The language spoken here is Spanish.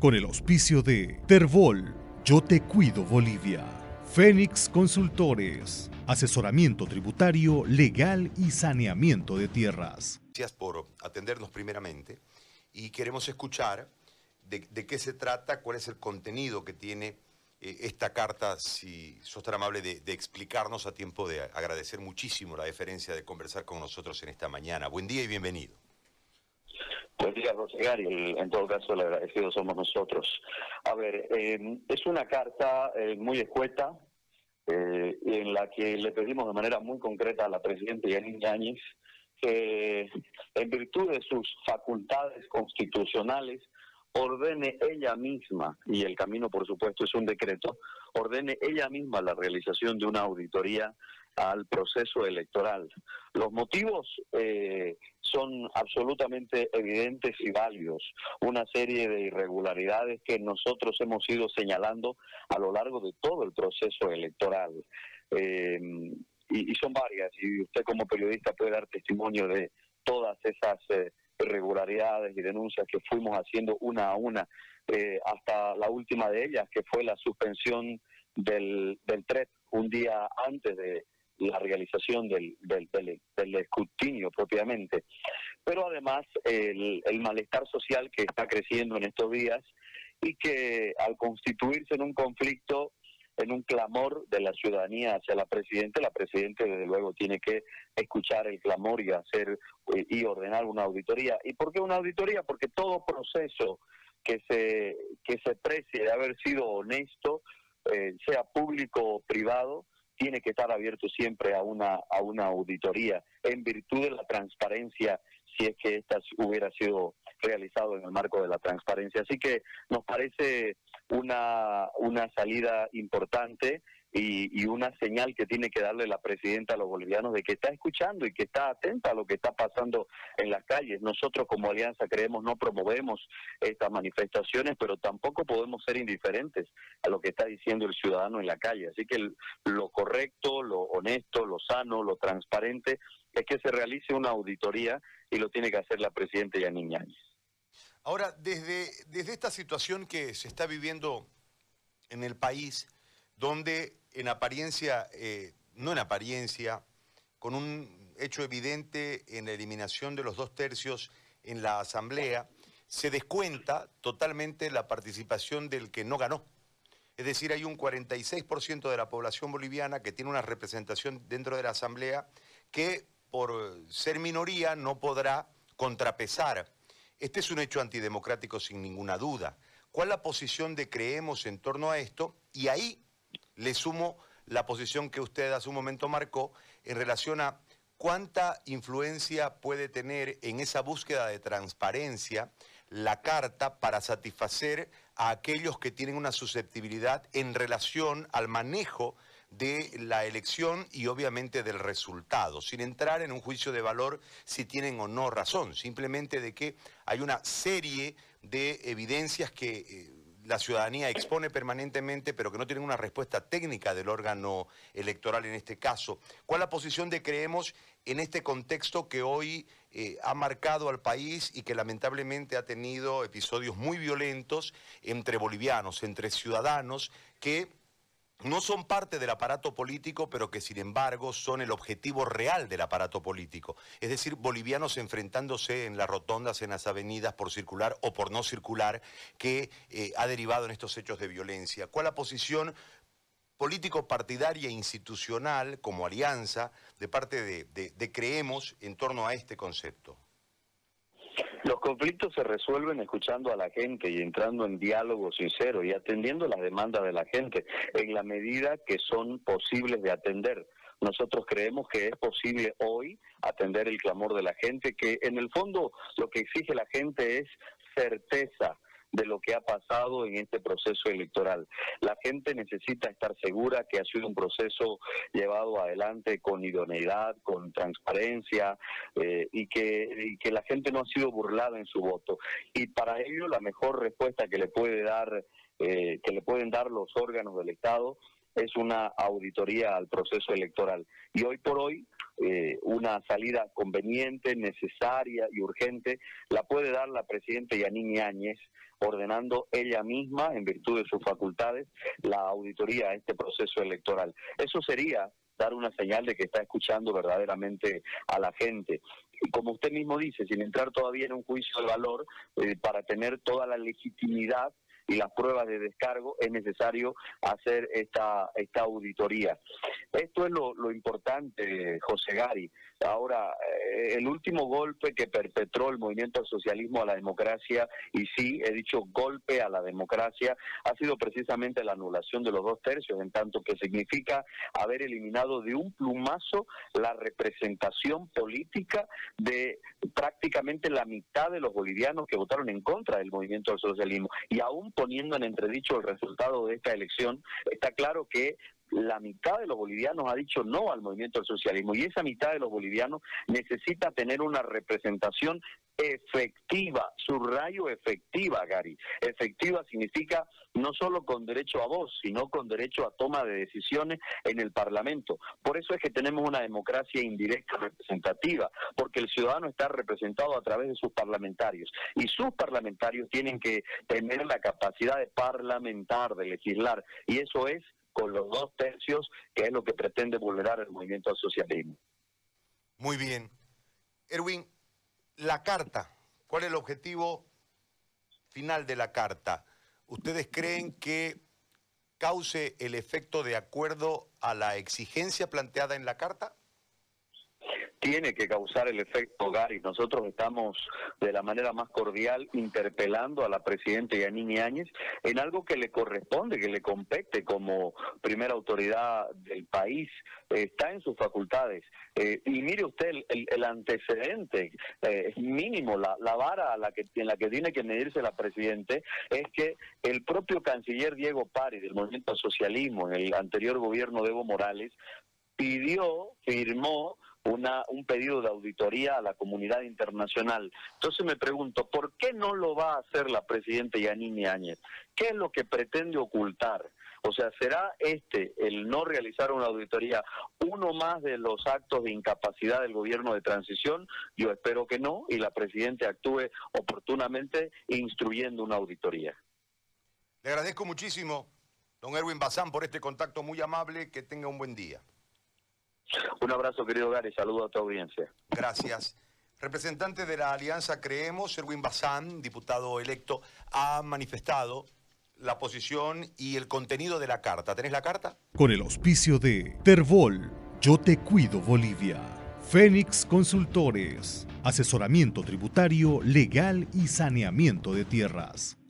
con el auspicio de Terbol, Yo Te Cuido Bolivia, Fénix Consultores, asesoramiento tributario, legal y saneamiento de tierras. Gracias por atendernos primeramente y queremos escuchar de, qué se trata, cuál es el contenido que tiene eh, esta carta, si sos tan amable de, de, explicarnos a tiempo de agradecer muchísimo la deferencia de conversar con nosotros en esta mañana. Buen día y bienvenido. Buen día, Rosegar, y en todo caso el agradecido somos nosotros. A ver, eh, es una carta eh, muy escueta, eh, en la que le pedimos de manera muy concreta a la presidenta Yanin Yáñez que, en virtud de sus facultades constitucionales, ordene ella misma, y el camino por supuesto es un decreto, ordene ella misma la realización de una auditoría al proceso electoral. Los motivos eh, son absolutamente evidentes y válidos. Una serie de irregularidades que nosotros hemos ido señalando a lo largo de todo el proceso electoral. Eh, y, son varias, y usted como periodista puede dar testimonio de todas esas eh, irregularidades y denuncias que fuimos haciendo una a una, hasta la última de ellas, que fue la suspensión del, del TREP un día antes de, la realización del, del, del, escrutinio propiamente, pero además el, el malestar social que está creciendo en estos días y que al constituirse en un conflicto en un clamor de la ciudadanía hacia la presidenta, la presidenta desde luego tiene que escuchar el clamor y hacer eh, y ordenar una auditoría. ¿Y por qué una auditoría? Porque todo proceso que se que se precie de haber sido honesto, eh, sea público o privado, tiene que estar abierto siempre a una, a una auditoría en virtud de la transparencia si es que esta hubiera sido realizado en el marco de la transparencia. Así que nos parece una, una salida importante y, una señal que tiene que darle la presidenta a los bolivianos de que está escuchando y que está atenta a lo que está pasando en las calles. Nosotros como Alianza creemos no promovemos estas manifestaciones, pero tampoco podemos ser indiferentes a lo que está diciendo el ciudadano en la calle. Así que lo correcto, lo honesto, lo sano, lo transparente es que se realice una auditoría y lo tiene que hacer la presidenta Yanin Áñez. Ahora, desde, desde esta situación que se está viviendo en el país, donde en apariencia, eh, no en apariencia, con un hecho evidente en la eliminación de los dos tercios en la Asamblea, se descuenta totalmente la participación del que no ganó. Es decir, hay un 46% de la población boliviana que tiene una representación dentro de la Asamblea que por ser minoría no podrá contrapesar. Este es un hecho antidemocrático sin ninguna duda. ¿Cuál es la posición de Creemos en torno a esto? Y ahí le sumo la posición que usted hace un momento marcó en relación a cuánta influencia puede tener en esa búsqueda de transparencia la carta para satisfacer a aquellos que tienen una susceptibilidad en relación al manejo de la elección y obviamente del resultado, sin entrar en un juicio de valor si tienen o no razón, simplemente de que hay una serie de evidencias que eh, la ciudadanía expone permanentemente, pero que no tienen una respuesta técnica del órgano electoral en este caso. ¿Cuál es la posición de Creemos en este contexto que hoy eh, ha marcado al país y que lamentablemente ha tenido episodios muy violentos entre bolivianos, entre ciudadanos que no son parte del aparato político, pero que sin embargo son el objetivo real del aparato político. Es decir, bolivianos enfrentándose en las rotondas, en las avenidas, por circular o por no circular, que eh, ha derivado en estos hechos de violencia. ¿Cuál la posición político-partidaria e institucional como alianza de parte de Creemos en torno a este concepto? Los conflictos se resuelven escuchando a la gente y entrando en diálogo sincero y atendiendo las demandas de la gente en la medida que son posibles de atender. Nosotros creemos que es posible hoy atender el clamor de la gente, que en el fondo lo que exige la gente es certeza, de lo que ha pasado en este proceso electoral. La gente necesita estar segura que ha sido un proceso llevado adelante con idoneidad, con transparencia eh, y, que, que la gente no ha sido burlada en su voto. Y para ello la mejor respuesta que le puede dar, eh, que le pueden dar los órganos del Estado es una auditoría al proceso electoral. Y hoy por hoy eh, una salida conveniente, necesaria y urgente, la puede dar la presidenta Yanini Áñez, ordenando ella misma, en virtud de sus facultades, la auditoría a este proceso electoral. Eso sería dar una señal de que está escuchando verdaderamente a la gente. Y como usted mismo dice, sin entrar todavía en un juicio de valor, eh, para tener toda la legitimidad y las pruebas de descargo, es necesario hacer esta, esta auditoría. Esto es lo, importante, José Gari. Ahora, eh, el último golpe que perpetró el movimiento al socialismo a la democracia, y sí, he dicho golpe a la democracia, ha sido precisamente la anulación de los dos tercios, en tanto que significa haber eliminado de un plumazo la representación política de prácticamente la mitad de los bolivianos que votaron en contra del movimiento al socialismo. Y aún poniendo en entredicho el resultado de esta elección, está claro que la mitad de los bolivianos ha dicho no al movimiento del socialismo y esa mitad de los bolivianos necesita tener una representación efectiva, subrayo efectiva, Gary. Efectiva significa no solo con derecho a voz, sino con derecho a toma de decisiones en el Parlamento. Por eso es que tenemos una democracia indirecta representativa, porque el ciudadano está representado a través de sus parlamentarios y sus parlamentarios tienen que tener la capacidad de parlamentar, de legislar, y eso es con los dos tercios, que es lo que pretende vulnerar el movimiento al socialismo. Muy bien. Erwin, la carta, ¿cuál es el objetivo final de la carta? ¿Ustedes creen que cause el efecto de acuerdo a la exigencia planteada en la carta? Tiene que causar el efecto Gary. Nosotros estamos de la manera más cordial interpelando a la presidenta Yanini Áñez en algo que le corresponde, que le compete como primera autoridad del país. está en sus facultades. Eh, y mire usted el, antecedente eh, mínimo, la, vara a la que, en la que tiene que medirse la presidenta es que el propio canciller Diego Pari del Movimiento al Socialismo en el anterior gobierno de Evo Morales pidió, firmó una, un pedido de auditoría a la comunidad internacional. Entonces me pregunto, ¿por qué no lo va a hacer la presidenta Yanini Áñez? ¿Qué es lo que pretende ocultar? O sea, ¿será este, el no realizar una auditoría, uno más de los actos de incapacidad del gobierno de transición? Yo espero que no, y la presidenta actúe oportunamente instruyendo una auditoría. Le agradezco muchísimo, don Erwin Bazán, por este contacto muy amable. Que tenga un buen día. Un abrazo, querido Gary, saludo a tu audiencia. Gracias. Representante de la Alianza Creemos, Erwin Bazán, diputado electo, ha manifestado la posición y el contenido de la carta. ¿Tenés la carta? Con el auspicio de Terbol, Yo Te Cuido Bolivia. Fénix Consultores, asesoramiento tributario, legal y saneamiento de tierras.